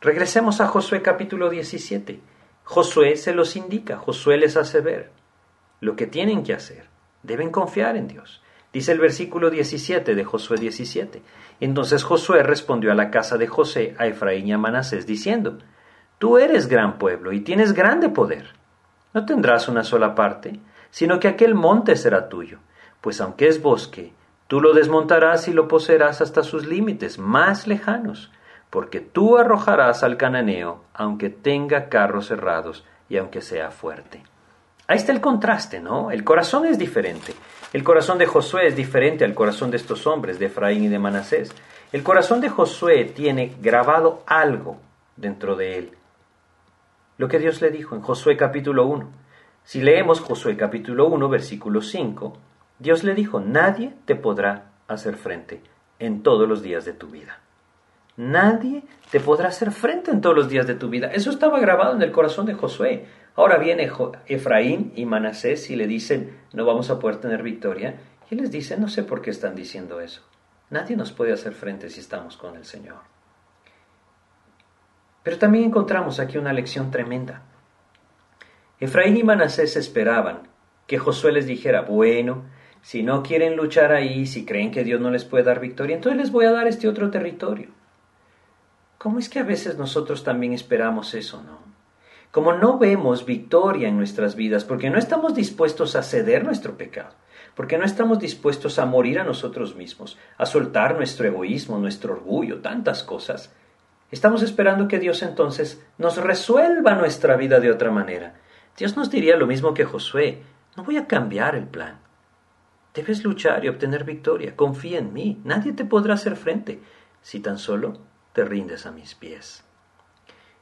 regresemos a Josué capítulo 17. Josué se los indica, Josué les hace ver lo que tienen que hacer. Deben confiar en Dios. Dice el versículo 17 de Josué 17. Entonces Josué respondió a la casa de José, a Efraín y a Manasés, diciendo, Tú eres gran pueblo y tienes grande poder. No tendrás una sola parte, sino que aquel monte será tuyo, pues aunque es bosque, tú lo desmontarás y lo poseerás hasta sus límites más lejanos, porque tú arrojarás al cananeo, aunque tenga carros cerrados y aunque sea fuerte. Ahí está el contraste, ¿no? El corazón es diferente. El corazón de Josué es diferente al corazón de estos hombres, de Efraín y de Manasés. El corazón de Josué tiene grabado algo dentro de él lo que Dios le dijo en Josué capítulo 1. Si leemos Josué capítulo 1, versículo 5, Dios le dijo, nadie te podrá hacer frente en todos los días de tu vida. Nadie te podrá hacer frente en todos los días de tu vida. Eso estaba grabado en el corazón de Josué. Ahora viene Efraín y Manasés y le dicen, no vamos a poder tener victoria. Y les dice, no sé por qué están diciendo eso. Nadie nos puede hacer frente si estamos con el Señor. Pero también encontramos aquí una lección tremenda. Efraín y Manasés esperaban que Josué les dijera, bueno, si no quieren luchar ahí, si creen que Dios no les puede dar victoria, entonces les voy a dar este otro territorio. ¿Cómo es que a veces nosotros también esperamos eso, no? Como no vemos victoria en nuestras vidas, porque no estamos dispuestos a ceder nuestro pecado, porque no estamos dispuestos a morir a nosotros mismos, a soltar nuestro egoísmo, nuestro orgullo, tantas cosas, Estamos esperando que Dios entonces nos resuelva nuestra vida de otra manera. Dios nos diría lo mismo que Josué, no voy a cambiar el plan. Debes luchar y obtener victoria. Confía en mí. Nadie te podrá hacer frente si tan solo te rindes a mis pies.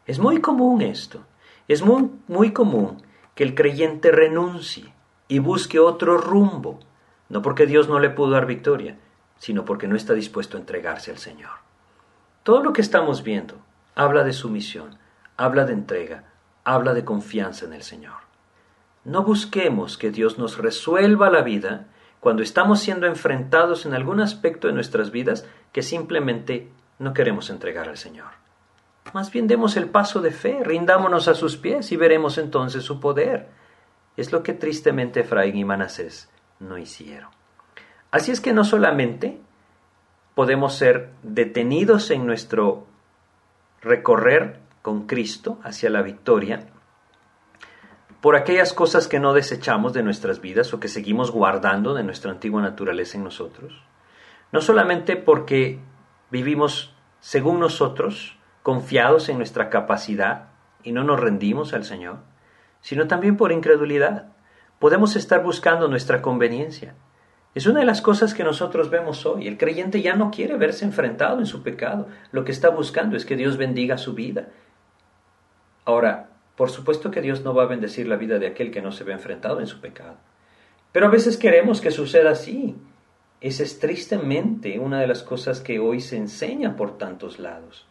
Es muy común esto. Es muy, muy común que el creyente renuncie y busque otro rumbo, no porque Dios no le pudo dar victoria, sino porque no está dispuesto a entregarse al Señor. Todo lo que estamos viendo habla de sumisión, habla de entrega, habla de confianza en el Señor. No busquemos que Dios nos resuelva la vida cuando estamos siendo enfrentados en algún aspecto de nuestras vidas que simplemente no queremos entregar al Señor. Más bien demos el paso de fe, rindámonos a sus pies y veremos entonces su poder. Es lo que tristemente Efraín y Manasés no hicieron. Así es que no solamente podemos ser detenidos en nuestro recorrer con Cristo hacia la victoria, por aquellas cosas que no desechamos de nuestras vidas o que seguimos guardando de nuestra antigua naturaleza en nosotros, no solamente porque vivimos según nosotros, confiados en nuestra capacidad y no nos rendimos al Señor, sino también por incredulidad. Podemos estar buscando nuestra conveniencia. Es una de las cosas que nosotros vemos hoy. El creyente ya no quiere verse enfrentado en su pecado. Lo que está buscando es que Dios bendiga su vida. Ahora, por supuesto que Dios no va a bendecir la vida de aquel que no se ve enfrentado en su pecado. Pero a veces queremos que suceda así. Esa es tristemente una de las cosas que hoy se enseña por tantos lados.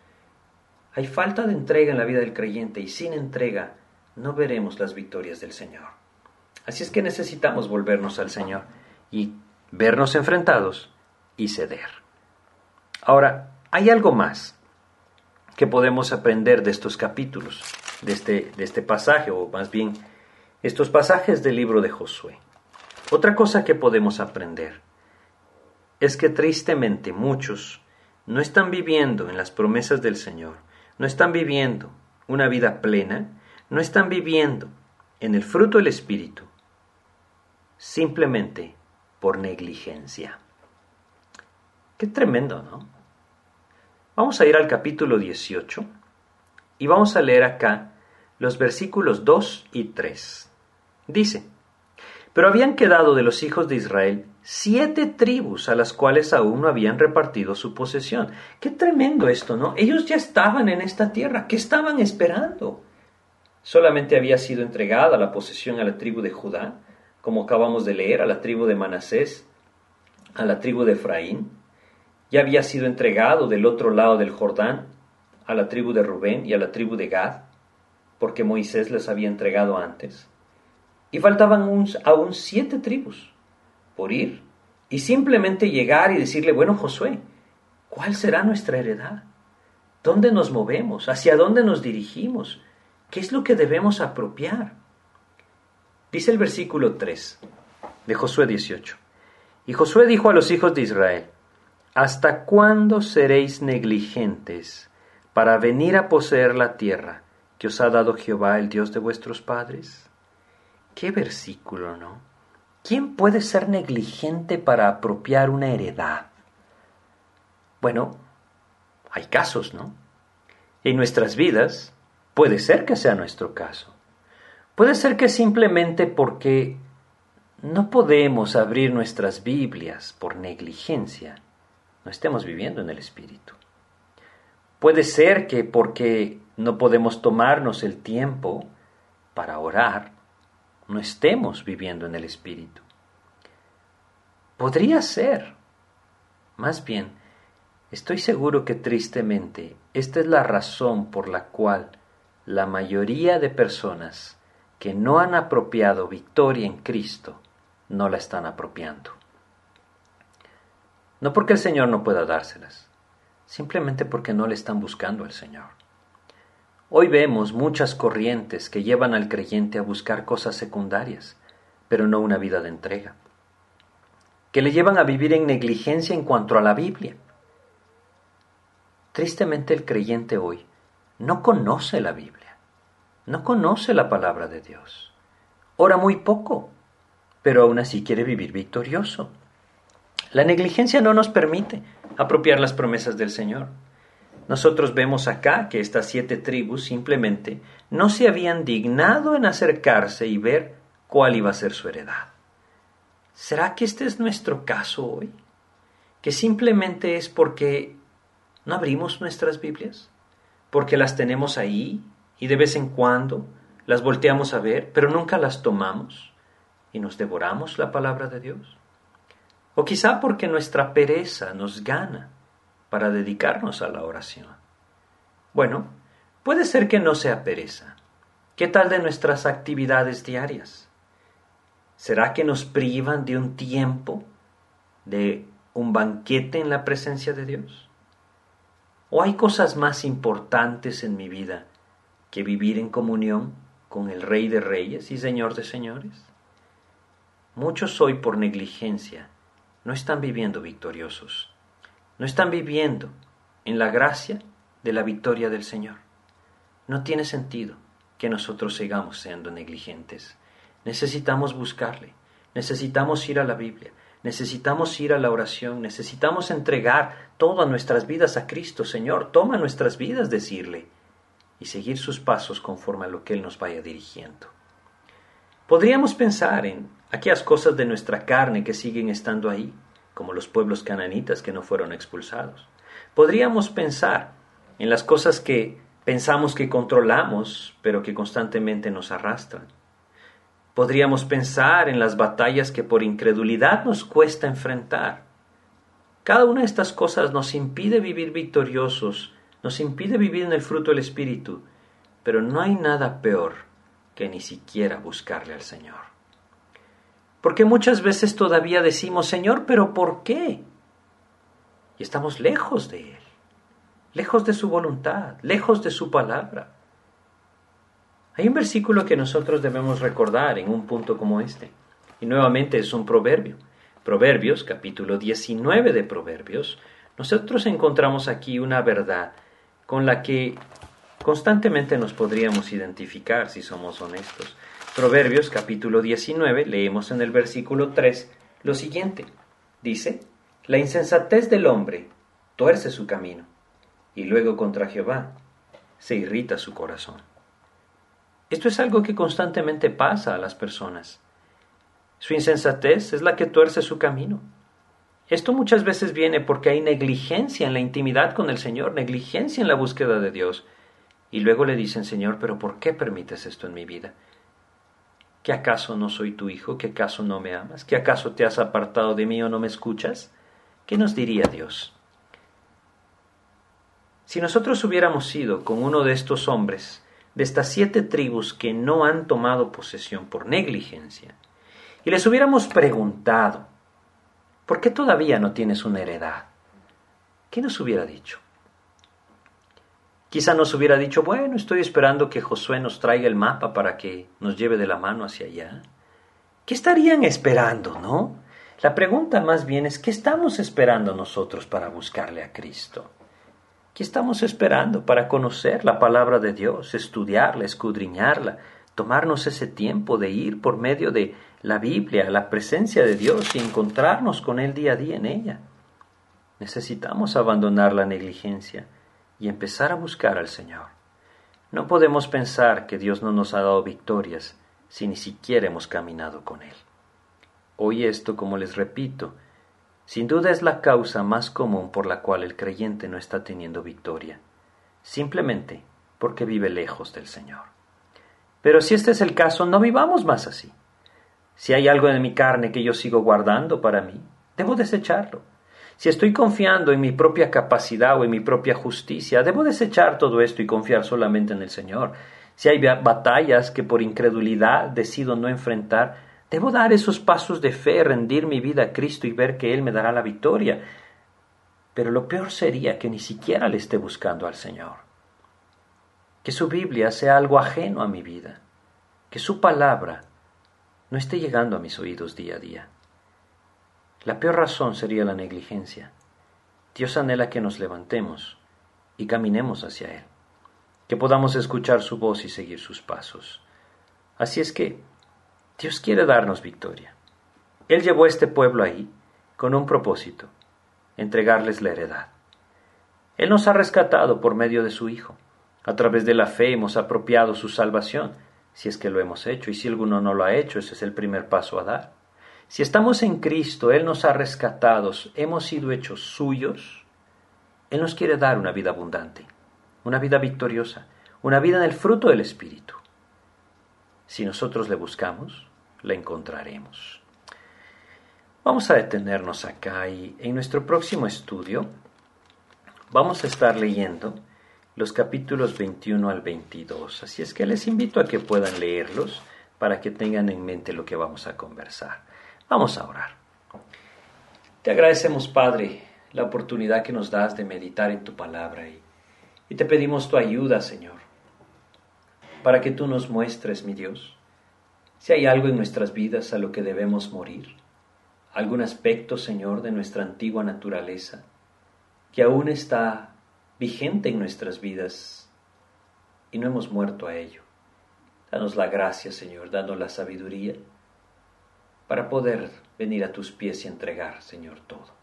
Hay falta de entrega en la vida del creyente y sin entrega no veremos las victorias del Señor. Así es que necesitamos volvernos al Señor y vernos enfrentados y ceder. Ahora, hay algo más que podemos aprender de estos capítulos, de este, de este pasaje, o más bien estos pasajes del libro de Josué. Otra cosa que podemos aprender es que tristemente muchos no están viviendo en las promesas del Señor, no están viviendo una vida plena, no están viviendo en el fruto del Espíritu, simplemente por negligencia. Qué tremendo, ¿no? Vamos a ir al capítulo 18 y vamos a leer acá los versículos 2 y 3. Dice, pero habían quedado de los hijos de Israel siete tribus a las cuales aún no habían repartido su posesión. Qué tremendo esto, ¿no? Ellos ya estaban en esta tierra. ¿Qué estaban esperando? Solamente había sido entregada la posesión a la tribu de Judá, como acabamos de leer, a la tribu de Manasés, a la tribu de Efraín. Ya había sido entregado del otro lado del Jordán a la tribu de Rubén y a la tribu de Gad, porque Moisés les había entregado antes. Y faltaban aún siete tribus por ir y simplemente llegar y decirle, bueno, Josué, ¿cuál será nuestra heredad? ¿Dónde nos movemos? ¿Hacia dónde nos dirigimos? ¿Qué es lo que debemos apropiar? Dice el versículo 3 de Josué 18. Y Josué dijo a los hijos de Israel, ¿Hasta cuándo seréis negligentes para venir a poseer la tierra que os ha dado Jehová, el Dios de vuestros padres? Qué versículo, ¿no? ¿Quién puede ser negligente para apropiar una heredad? Bueno, hay casos, ¿no? En nuestras vidas puede ser que sea nuestro caso. Puede ser que simplemente porque no podemos abrir nuestras Biblias por negligencia, no estemos viviendo en el Espíritu. Puede ser que porque no podemos tomarnos el tiempo para orar, no estemos viviendo en el Espíritu. Podría ser. Más bien, estoy seguro que tristemente esta es la razón por la cual la mayoría de personas que no han apropiado victoria en Cristo no la están apropiando. No porque el Señor no pueda dárselas, simplemente porque no le están buscando al Señor. Hoy vemos muchas corrientes que llevan al creyente a buscar cosas secundarias, pero no una vida de entrega, que le llevan a vivir en negligencia en cuanto a la Biblia. Tristemente el creyente hoy no conoce la Biblia, no conoce la palabra de Dios, ora muy poco, pero aún así quiere vivir victorioso. La negligencia no nos permite apropiar las promesas del Señor. Nosotros vemos acá que estas siete tribus simplemente no se habían dignado en acercarse y ver cuál iba a ser su heredad. ¿Será que este es nuestro caso hoy? ¿Que simplemente es porque no abrimos nuestras Biblias? ¿Porque las tenemos ahí y de vez en cuando las volteamos a ver, pero nunca las tomamos y nos devoramos la palabra de Dios? O quizá porque nuestra pereza nos gana para dedicarnos a la oración. Bueno, puede ser que no sea pereza, ¿Qué tal de nuestras actividades diarias? ¿Será que nos privan de un tiempo, de un banquete en la presencia de Dios? ¿O hay cosas más importantes en mi vida que vivir en comunión con el Rey de Reyes y Señor de Señores? Muchos hoy por negligencia no están viviendo victoriosos, no están viviendo en la gracia de la victoria del Señor. No tiene sentido que nosotros sigamos siendo negligentes. Necesitamos buscarle, necesitamos ir a la Biblia, necesitamos ir a la oración, necesitamos entregar todas nuestras vidas a Cristo, Señor, toma nuestras vidas, decirle, y seguir sus pasos conforme a lo que Él nos vaya dirigiendo. Podríamos pensar en aquellas cosas de nuestra carne que siguen estando ahí, como los pueblos cananitas que no fueron expulsados. Podríamos pensar en las cosas que pensamos que controlamos, pero que constantemente nos arrastran. Podríamos pensar en las batallas que por incredulidad nos cuesta enfrentar. Cada una de estas cosas nos impide vivir victoriosos, nos impide vivir en el fruto del Espíritu, pero no hay nada peor que ni siquiera buscarle al Señor. Porque muchas veces todavía decimos, Señor, pero ¿por qué? Y estamos lejos de Él lejos de su voluntad, lejos de su palabra. Hay un versículo que nosotros debemos recordar en un punto como este, y nuevamente es un proverbio. Proverbios, capítulo 19 de Proverbios, nosotros encontramos aquí una verdad con la que constantemente nos podríamos identificar si somos honestos. Proverbios capítulo 19, leemos en el versículo 3 lo siguiente. Dice, la insensatez del hombre tuerce su camino y luego contra Jehová, se irrita su corazón. Esto es algo que constantemente pasa a las personas. Su insensatez es la que tuerce su camino. Esto muchas veces viene porque hay negligencia en la intimidad con el Señor, negligencia en la búsqueda de Dios. Y luego le dicen, Señor, pero ¿por qué permites esto en mi vida? ¿Que acaso no soy tu hijo? ¿Que acaso no me amas? ¿Que acaso te has apartado de mí o no me escuchas? ¿Qué nos diría Dios? Si nosotros hubiéramos sido con uno de estos hombres, de estas siete tribus que no han tomado posesión por negligencia, y les hubiéramos preguntado, ¿por qué todavía no tienes una heredad? ¿Qué nos hubiera dicho? Quizá nos hubiera dicho, bueno, estoy esperando que Josué nos traiga el mapa para que nos lleve de la mano hacia allá. ¿Qué estarían esperando, no? La pregunta más bien es, ¿qué estamos esperando nosotros para buscarle a Cristo? ¿Qué estamos esperando para conocer la palabra de Dios, estudiarla, escudriñarla, tomarnos ese tiempo de ir por medio de la Biblia la presencia de Dios y encontrarnos con Él día a día en ella? Necesitamos abandonar la negligencia y empezar a buscar al Señor. No podemos pensar que Dios no nos ha dado victorias si ni siquiera hemos caminado con Él. Hoy esto, como les repito, sin duda es la causa más común por la cual el creyente no está teniendo victoria, simplemente porque vive lejos del Señor. Pero si este es el caso, no vivamos más así. Si hay algo en mi carne que yo sigo guardando para mí, debo desecharlo. Si estoy confiando en mi propia capacidad o en mi propia justicia, debo desechar todo esto y confiar solamente en el Señor. Si hay batallas que por incredulidad decido no enfrentar, Debo dar esos pasos de fe, rendir mi vida a Cristo y ver que Él me dará la victoria. Pero lo peor sería que ni siquiera le esté buscando al Señor. Que su Biblia sea algo ajeno a mi vida. Que su palabra no esté llegando a mis oídos día a día. La peor razón sería la negligencia. Dios anhela que nos levantemos y caminemos hacia Él, que podamos escuchar su voz y seguir sus pasos. Así es que Dios quiere darnos victoria. Él llevó a este pueblo ahí con un propósito, entregarles la heredad. Él nos ha rescatado por medio de su Hijo. A través de la fe hemos apropiado su salvación, si es que lo hemos hecho, y si alguno no lo ha hecho, ese es el primer paso a dar. Si estamos en Cristo, Él nos ha rescatado, hemos sido hechos suyos, Él nos quiere dar una vida abundante, una vida victoriosa, una vida en el fruto del Espíritu. Si nosotros le buscamos, la encontraremos. Vamos a detenernos acá y en nuestro próximo estudio vamos a estar leyendo los capítulos 21 al 22. Así es que les invito a que puedan leerlos para que tengan en mente lo que vamos a conversar. Vamos a orar. Te agradecemos, Padre, la oportunidad que nos das de meditar en tu palabra y, te pedimos tu ayuda, Señor, para que tú nos muestres, mi Dios, si hay algo en nuestras vidas a lo que debemos morir, algún aspecto, Señor, de nuestra antigua naturaleza que aún está vigente en nuestras vidas y no hemos muerto a ello. Danos la gracia, Señor, danos la sabiduría para poder venir a tus pies y entregar, Señor, todo.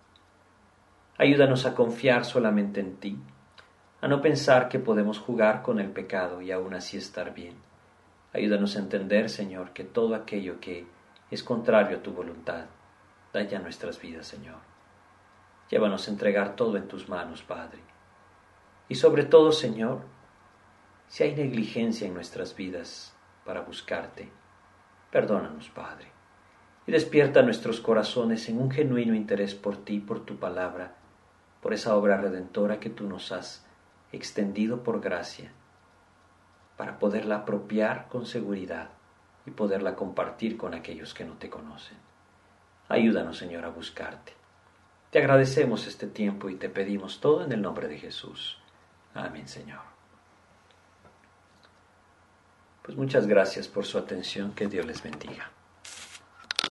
Ayúdanos a confiar solamente en ti, a no pensar que podemos jugar con el pecado y aún así estar bien. Ayúdanos a entender, Señor, que todo aquello que es contrario a tu voluntad, ya nuestras vidas, Señor. Llévanos a entregar todo en tus manos, Padre. Y sobre todo, Señor, si hay negligencia en nuestras vidas para buscarte, perdónanos, Padre, y despierta nuestros corazones en un genuino interés por ti, por tu palabra, por esa obra redentora que tú nos has extendido por gracia, para poderla apropiar con seguridad y poderla compartir con aquellos que no te conocen. Ayúdanos, Señor, a buscarte. Te agradecemos este tiempo y te pedimos todo en el nombre de Jesús. Amén, Señor. Pues muchas gracias por su atención. Que Dios les bendiga.